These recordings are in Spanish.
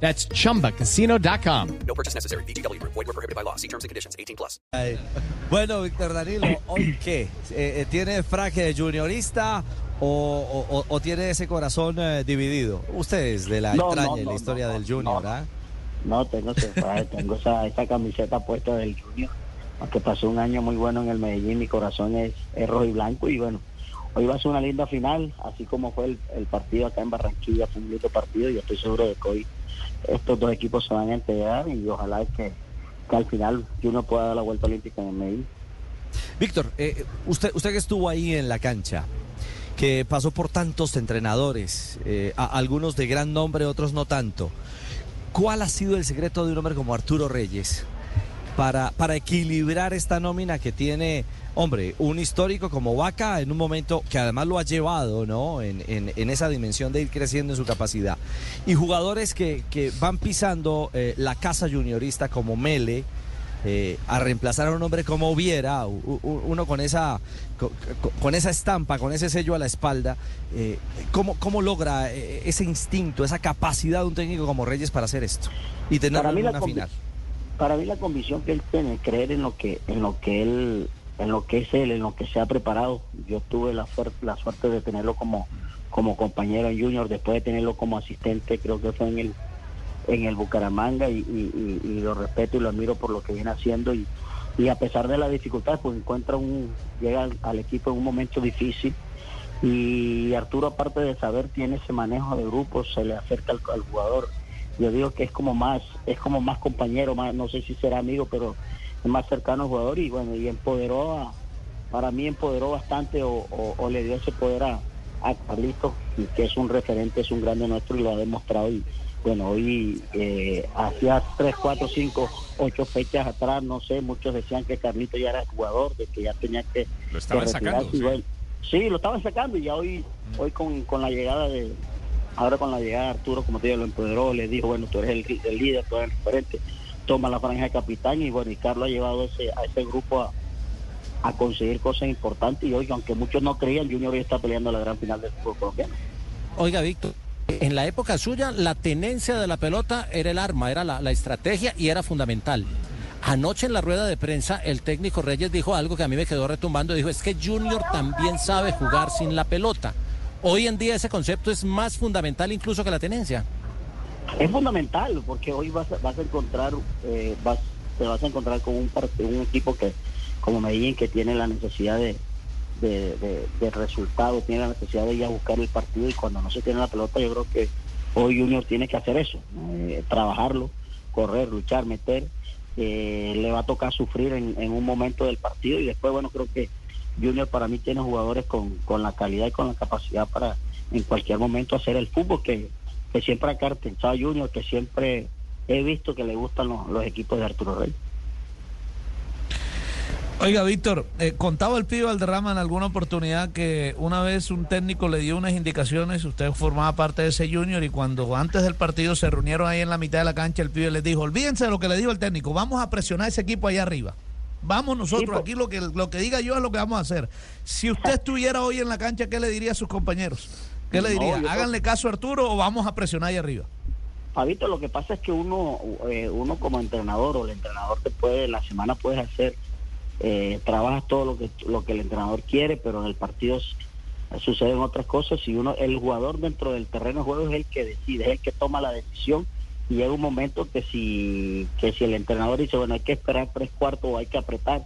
That's chumbacasino.com. No purchase necessary. BGW. Void were prohibited by law. See terms and conditions. 18 plus. Ay, Bueno, Víctor Danilo, ¿hoy qué? Eh, eh, ¿Tiene fraque de juniorista o, o- o tiene ese corazón eh, dividido? Ustedes de la No, entraña no, y la no, historia no, del Junior, no. ¿ah? No, tengo, ese- tengo esa, esa camiseta puesta del Junior. Aunque pasó un año muy bueno en el Medellín, mi corazón es, es rojo y blanco. Y bueno, hoy va a ser una linda final, así como fue el, partido acá en Barranquilla, fue un lindo partido. Y yo estoy seguro de que hoy estos dos equipos se van a integrar y ojalá que, que al final Junior pueda dar la vuelta olímpica en el Medellín. Víctor, eh, usted, usted que estuvo ahí en la cancha, que pasó por tantos entrenadores, eh, algunos de gran nombre, otros no tanto. ¿Cuál ha sido el secreto de un hombre como Arturo Reyes para, para equilibrar esta nómina que tiene, hombre, un histórico como Vaca en un momento que además lo ha llevado, ¿no? En, en- en esa dimensión de ir creciendo en su capacidad. Y jugadores que, que van pisando eh, la casa juniorista como Mele, eh, a reemplazar a un hombre como u- uno con esa, co- co- con, esa estampa, con ese sello a la espalda, eh, ¿cómo, ¿cómo logra ese instinto, esa capacidad de un técnico como Reyes para hacer esto y la una final? para mí la convicción que él tiene, creer en lo que, en lo que él, en lo que es él, en lo que se ha preparado. Yo tuve la suerte, la suerte de tenerlo como, como compañero en Junior, después de tenerlo como asistente, creo que fue en el, en el Bucaramanga y, lo respeto y lo admiro por lo que viene haciendo y, y a pesar de la dificultad, pues encuentra un, llega al, equipo en un momento difícil y Arturo aparte de saber tiene ese manejo de grupos, se le acerca al, al jugador. Yo digo que es como más, es como más compañero, más, no sé si será amigo, pero es más cercano al jugador y bueno, y empoderó a, para mí empoderó bastante o, o- o le dio ese poder a, a Carlitos, que es un referente, es un grande nuestro y lo ha demostrado y bueno, hoy eh, hacía tres, cuatro, cinco, ocho fechas atrás, no sé, muchos decían que Carlitos ya era jugador, de que ya tenía que, Lo estaban sacando, sí. bueno, sí, lo estaban sacando y ya hoy, hoy con, con la llegada de, ahora con la llegada de Arturo, como te digo, lo empoderó, le dijo, bueno, tú eres el, el líder, tú eres el referente, toma la franja de capitán y bueno, y Carlos ha llevado ese, a ese grupo a, conseguir cosas importantes y hoy, aunque muchos no creían, Junior hoy está peleando la gran final del fútbol colombiano. Oiga, Víctor, en la época suya la tenencia de la pelota era el arma, era la, la estrategia y era fundamental. Anoche en la rueda de prensa el técnico Reyes dijo algo que a mí me quedó retumbando, dijo, es que Junior también sabe jugar sin la pelota. Hoy en día ese concepto es más fundamental incluso que la tenencia. Es fundamental porque hoy vas vas a encontrar, eh, vas, te vas a encontrar con un, un equipo que como Medellín que tiene la necesidad de, de, de- tiene la necesidad de ir a buscar el partido y cuando no se tiene la pelota yo creo que hoy Junior tiene que hacer eso, eh, trabajarlo, correr, luchar, meter, eh, le va a tocar sufrir en, en un momento del partido y después bueno creo que Junior para mí tiene jugadores con, con la calidad y con la capacidad para en cualquier momento hacer el fútbol que, que siempre ha caracterizado a Junior, que siempre he visto que le gustan los, los equipos de Arturo Rey. Oiga, Víctor, eh, contaba el pibe Valderrama en alguna oportunidad que una vez un técnico le dio unas indicaciones, usted formaba parte de ese junior y cuando antes del partido se reunieron ahí en la mitad de la cancha, el pibe les dijo, olvídense de lo que le dijo el técnico, vamos a presionar ese equipo allá arriba. Vamos nosotros, aquí lo que, lo que diga yo es lo que vamos a hacer. Si usted estuviera hoy en la cancha, ¿qué le diría a sus compañeros? ¿Qué le No, diría? creo- ¿Háganle caso a Arturo o vamos a presionar ahí arriba? Fabito, lo que pasa es que uno, eh, uno como entrenador o el entrenador te puede, la semana puedes hacer, eh, trabajas todo lo que, lo que el entrenador quiere, pero en el partido suceden otras cosas y uno, el jugador dentro del terreno de juego es el que decide, es el que toma la decisión y llega un momento que si, que si el entrenador dice, bueno, hay que esperar tres cuartos o hay que apretar,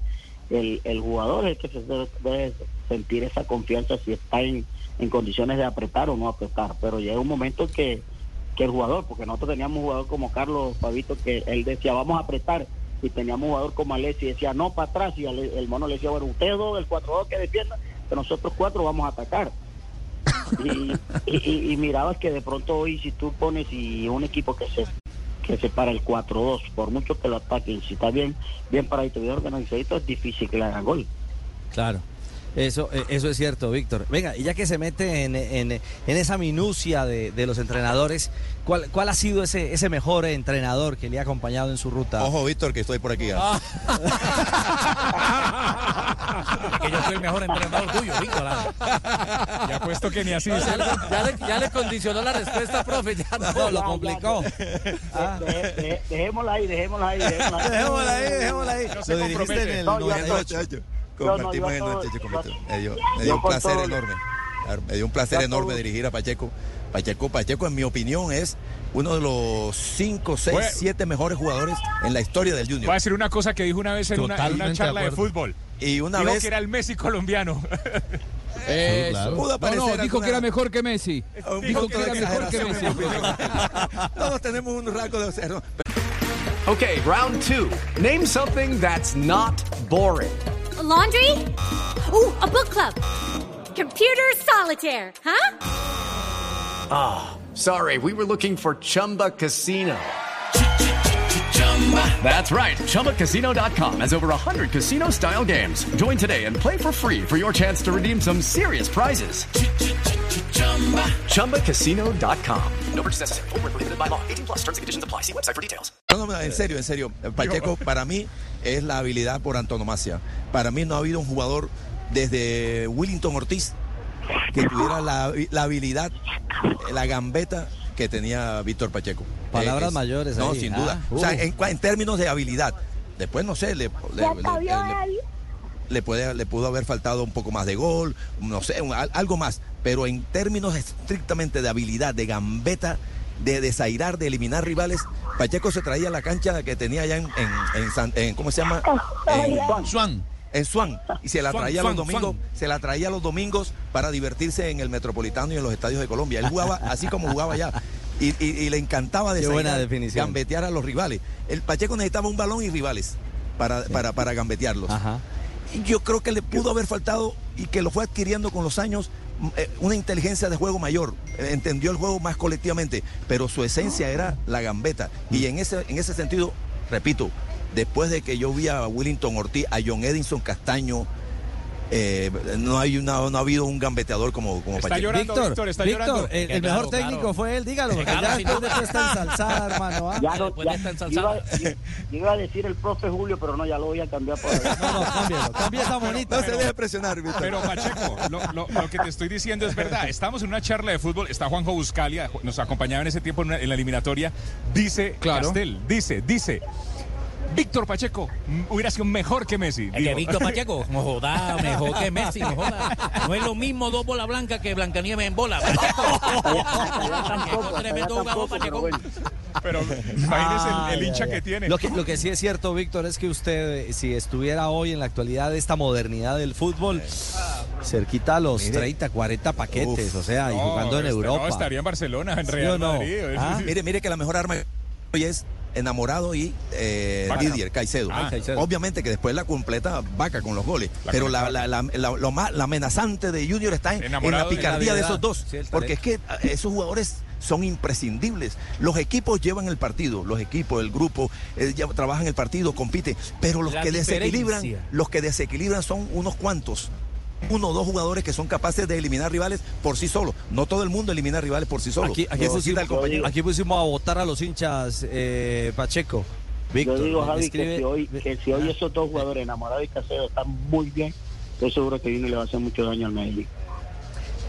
el, el jugador es que se debe, sentir esa confianza si está en, en condiciones de apretar o no apretar, pero llega un momento que, que el jugador, porque nosotros teníamos un jugador como Carlos Fabito que él decía, vamos a apretar, y teníamos un jugador como Alessi decía, no, para atrás, y el mono le decía, bueno, ustedes dos, el 4-2 que defienda, pero nosotros cuatro vamos a atacar. Y, y, y- mirabas que de pronto hoy si tú pones y un equipo que se que se para el 4-2. Por mucho que lo ataquen, si está bien, bien paradito, bien organizadito, es difícil que le hagan gol. Claro. Eso, eh, eso es cierto, Víctor. Venga, y ya que se mete en, en- en esa minucia de, de los entrenadores, ¿cuál, ¿cuál ha sido ese, ese mejor entrenador que le ha acompañado en su ruta? Ojo, Víctor, que estoy por aquí. ¿ah? Que yo soy el mejor entrenador tuyo, Víctor. ah. Ya puesto que ni así. Ya le, ya le- ya le condicionó la respuesta, profe. Ya no. No, lo complicó. de- de- de- dejémosla ahí, dejémosla ahí, dejémosla ahí. Dejémosla ahí, dejémosla ahí. No se lo dirigiste en el No, yo- 98. Muchacho, Yo no, Compartimos yo el todo- 98 con yo- Víctor. Me dio, me yo dio un placer todo- enorme. Claro, Me dio un placer enorme todo- dirigir a Pacheco. Pacheco, Pacheco, en mi opinión, es uno de los 5, 6, Fue- 7 mejores jugadores en la historia del Voy a Junior. decir una cosa que dijo una vez en una, en una charla de de, fútbol. Y una Dijo vez que era el Messi colombiano. Pudo No, aparecer no, dijo alguna- que era mejor que Messi. Dijo que era mejor que Messi. Todos tenemos un rasgo de observar. Okay, round two. Name something that's not boring. A laundry? Ooh, a book club. Computer solitaire, huh? Sorry, we were looking for Chumba Casino. That's right. ChumbaCasino.com has over 100 casino style games. Join today and play for free for your chance to redeem some serious prizes. ChumbaCasino.com. No purchase necessary. Prohibited by law. 18 plus terms and conditions apply. See website for details. No, no, en serio, en serio. Pacheco para mí es la habilidad por antonomasia. Para mí no ha habido un jugador desde Willington Ortiz que tuviera la, la habilidad, la gambeta que tenía Víctor Pacheco. Palabras Eh, es- mayores No, ahí. sin Ah, duda. O sea, uh. en, términos de habilidad. Después, no sé, le, le- le- le- le puede, le pudo haber faltado un poco más de gol, no sé, un- algo más. Pero en términos estrictamente de habilidad, de gambeta, de desairar, de eliminar rivales, Pacheco se traía la cancha que tenía allá en, en, en San- en- ¿cómo se llama? En, Swan. En Swan. Y se la Swan, traía Swan, los domingos, Swan. se la traía los domingos para divertirse en el Metropolitano y en los estadios de Colombia. Él jugaba así como jugaba allá. Y, y- y le encantaba buena definición. gambetear a los rivales. El Pacheco necesitaba un balón y rivales para, para, para gambetearlos. Ajá. Y Yo creo que le pudo haber faltado y que lo fue adquiriendo con los años mm, eh, una inteligencia de juego mayor. Eh, Entendió el juego más colectivamente, pero su esencia era la gambeta. Y en ese, en ese sentido, repito, después de que yo vi a Willington Ortiz, a John Edinson Castaño, eh, no, hay una, no ha habido un gambeteador como, como Está Pacheco. llorando, Víctor, Víctor, está Víctor, llorando. el, mejor técnico claro. fue él, dígalo, porque claro, ya sin después de esta ensalzada, hermano. ¿ah? Ya no, ya, yo ensalzada. iba, a decir el profe Julio, pero no, ya lo voy a cambiar por allá. No, no, cámbialo, cambia esa bonita. No se deje presionar, Víctor. Pero Pacheco, lo, lo- lo que te estoy diciendo es verdad. Estamos en una charla de fútbol. Está Juanjo Buscalia, nos acompañaba en ese tiempo en, una- en la eliminatoria. Dice Claro. Castel, dice, dice. Víctor Pacheco hubiera sido mejor que Messi. Es que. Víctor Pacheco, no joda, mejor que Messi, no joda. No es lo mismo dos bolas blancas que Blancanieves en bola. Pacheco. Pacheco, tremendo jugador, Pacheco. Pero imagínese el, el hincha que tiene. Lo que, lo que sí es cierto, Víctor, es que usted, eh, si estuviera hoy en la actualidad de esta modernidad del fútbol, cerquita a los Mire. 30, 40 paquetes, Uf. o sea, y No, jugando en este, Europa. No, estaría en Barcelona, en ¿Sí Real no? Madrid. Ah, Mire, mire que la mejor arma hoy es enamorado y eh. Didier Caicedo. Ah, Caicedo. Obviamente que después la completa vaca con los goles. La pero la, lo más, la amenazante de Junior está en, la picardía de, esos dos. Sí, porque es que ah, esos jugadores son imprescindibles. Los equipos llevan el partido, los equipos, el grupo, eh, ya trabajan el partido, compiten. Pero los que desequilibran, los que desequilibran son unos cuantos. Uno o dos jugadores que son capaces de eliminar rivales por sí solos. No todo el mundo elimina rivales por sí solo. Aquí, aquí pusimos, aquí a votar a los hinchas, eh, Pacheco. Víctor, Yo digo, Javi, escribe- que si hoy, que si hoy esos dos jugadores, Enamorado y Casero, están muy bien, estoy seguro que Vino le va a hacer mucho daño al Medellín.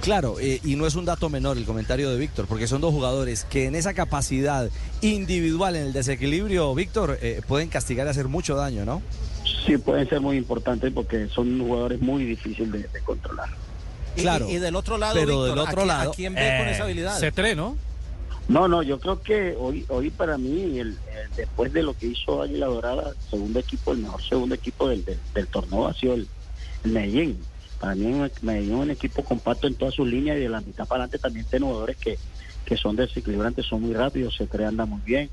Claro, eh, y no es un dato menor el comentario de Víctor, porque son dos jugadores que en esa capacidad individual, en el desequilibrio, Víctor, eh, pueden castigar y hacer mucho daño, ¿no? Sí, pueden ser muy importantes porque son jugadores muy difíciles de, de controlar. Y- Claro. Y, del otro lado, Pero Víctor, del otro ¿a, lado, ¿a quién ve con esa habilidad? C3, ¿no? No, no, yo creo que hoy, hoy para mí, el, el- después de lo que hizo Águila Dorada, el segundo equipo, el mejor segundo equipo del, del, del torneo ha sido el, el Medellín. Para mí, el Medellín es un equipo compacto en todas sus líneas y de la mitad para adelante también tiene jugadores que, que son desequilibrantes, son muy rápidos, se cree anda muy bien.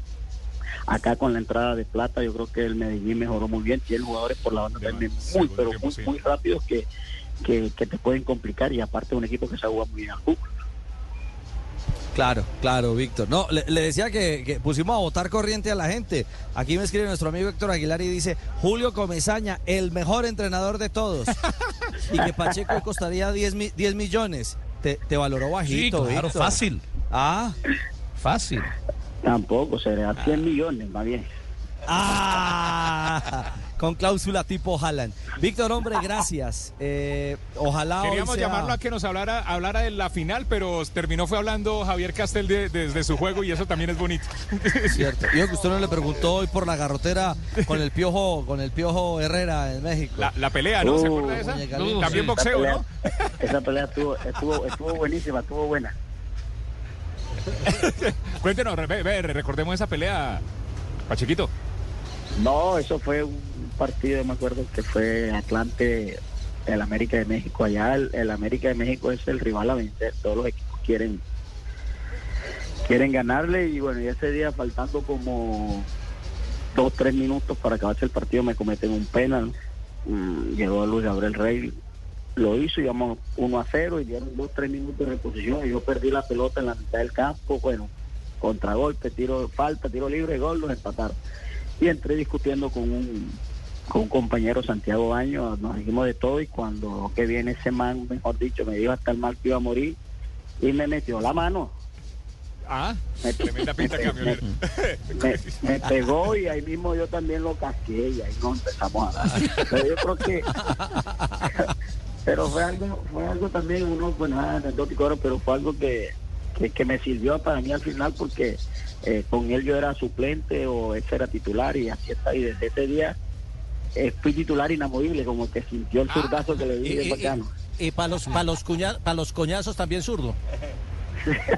Acá con la entrada de plata, yo creo que el Medellín mejoró muy bien. Tiene jugadores por la banda también muy, pero muy, muy rápidos que, que, que te pueden complicar. Y aparte, un equipo que se juega muy bien al fútbol. Claro, claro, Víctor. No, le, le decía que, que pusimos a votar corriente a la gente. Aquí me escribe nuestro amigo Héctor Aguilar y dice, Julio Comesaña, el mejor entrenador de todos. y que Pacheco costaría 10, mi- 10 millones. Te, te valoró bajito, Sí, claro, Víctor. fácil. Ah, Fácil. Tampoco, sería 100 millones, más bien. ah, con cláusula tipo Haaland. Víctor, hombre, gracias. Eh, ojalá hoy Queríamos sea- llamarlo a que nos hablara, hablara de la final, pero terminó fue hablando Javier Castel de- desde su juego y eso también es bonito. Cierto. Yo que usted no le preguntó hoy por la garrotera con el piojo, con el piojo Herrera en México. La, la pelea, ¿no? ¿Se acuerda de esa? También Sí. boxeo, esa ¿no? pelea, esa pelea estuvo, estuvo, estuvo buenísima, estuvo buena. Cuéntenos, recordemos esa pelea, Pachequito. No, eso fue un partido, me acuerdo que fue Atlante, el América de México. Allá el, América de México es el rival a vencer. Todos los equipos quieren quieren ganarle y bueno, y ese día faltando como dos, tres minutos para acabarse el partido me cometen un penal. Mm, llegó Luis Gabriel Rey, lo hizo, íbamos 1 a 0 y dieron dos, tres minutos de reposición y yo perdí la pelota en la mitad del campo, bueno, contragolpe, tiro falta, tiro libre, gol, los empataron. Y entré discutiendo con un, con un compañero Santiago Baño, nos dijimos de todo y cuando que viene ese man, mejor dicho, me dijo hasta el mal que iba a morir y me metió la mano. Ah, Me- tremenda pinta me- camionero. me, me pegó y ahí mismo yo también lo casqué y ahí nos empezamos a dar. Pero yo creo que pero fue algo fue algo también uno pues nada anecdótico pero fue algo que, que, que me sirvió para mí al final porque eh, con él yo era suplente o él era titular y así está y desde ese día eh, fui titular inamovible como que sintió el zurdazo que le di Y, de bacano. para los, pa' los, cuña- pa' los coñazos también zurdo.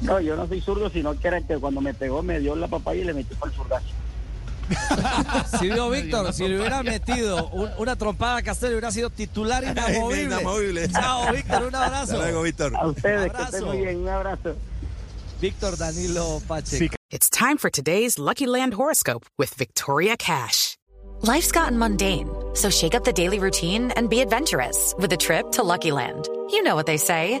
No, yo no soy zurdo, sino que era que cuando me pegó me dio la papaya y le metió por el zurdazo. Si vio Víctor, si le hubiera metido un- una trompada a Castel, hubiera sido titular inamovible. Inamovible. Chao, Víctor, un abrazo. Hasta luego, Víctor. A ustedes, que Abrazo. estén muy bien, un abrazo. Víctor Danilo Pacheco. It's time for today's Lucky Land horoscope with Victoria Cash. Life's gotten mundane, so shake up the daily routine and be adventurous with a trip to Lucky Land. You know what they say.